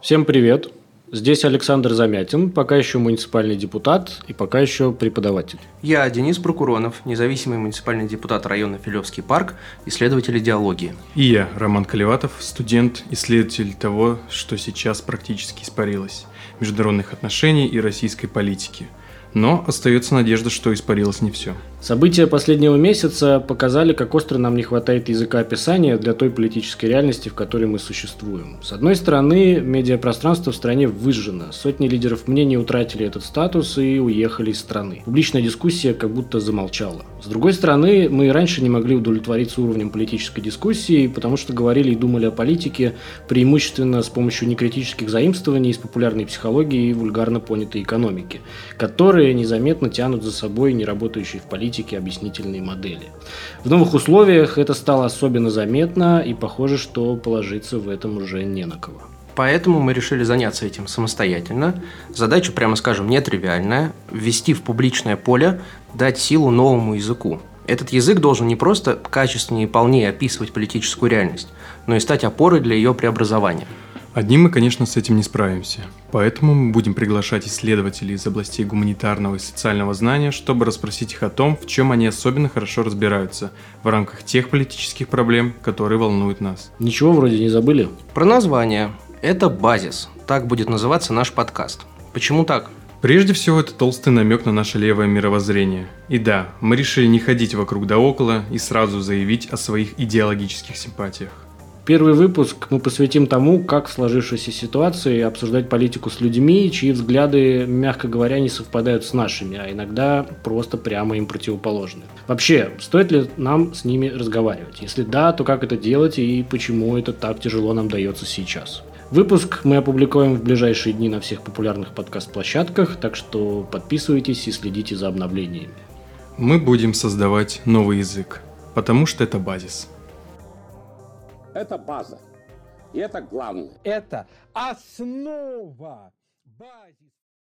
Всем привет! Здесь Александр Замятин, пока еще муниципальный депутат и пока еще преподаватель. Я Денис Прокуронов, независимый муниципальный депутат района Филевский парк, исследователь идеологии. И я, Роман Колеватов, студент, исследователь того, что сейчас практически испарилось – международных отношений и российской политики. Но остается надежда, что испарилось не все. События последнего месяца показали, как остро нам не хватает языка описания для той политической реальности, в которой мы существуем. С одной стороны, медиапространство в стране выжжено. Сотни лидеров мнений утратили этот статус и уехали из страны. Публичная дискуссия как будто замолчала. С другой стороны, мы и раньше не могли удовлетвориться уровнем политической дискуссии, потому что говорили и думали о политике преимущественно с помощью некритических заимствований из популярной психологии и вульгарно понятой экономики, которые незаметно тянут за собой неработающие в политике политики объяснительной модели. В новых условиях это стало особенно заметно, и похоже, что положиться в этом уже не на кого. Поэтому мы решили заняться этим самостоятельно. Задача, прямо скажем, нетривиальная – ввести в публичное поле, дать силу новому языку. Этот язык должен не просто качественнее и полнее описывать политическую реальность, но и стать опорой для ее преобразования – Одни мы, конечно, с этим не справимся. Поэтому мы будем приглашать исследователей из областей гуманитарного и социального знания, чтобы расспросить их о том, в чем они особенно хорошо разбираются в рамках тех политических проблем, которые волнуют нас. Ничего вроде не забыли? Про название. Это базис. Так будет называться наш подкаст. Почему так? Прежде всего, это толстый намек на наше левое мировоззрение. И да, мы решили не ходить вокруг да около и сразу заявить о своих идеологических симпатиях. Первый выпуск мы посвятим тому, как в сложившейся ситуации обсуждать политику с людьми, чьи взгляды, мягко говоря, не совпадают с нашими, а иногда просто прямо им противоположны. Вообще, стоит ли нам с ними разговаривать? Если да, то как это делать и почему это так тяжело нам дается сейчас? Выпуск мы опубликуем в ближайшие дни на всех популярных подкаст-площадках, так что подписывайтесь и следите за обновлениями. Мы будем создавать новый язык, потому что это базис. Это база. И это главное. Это основа. Базис.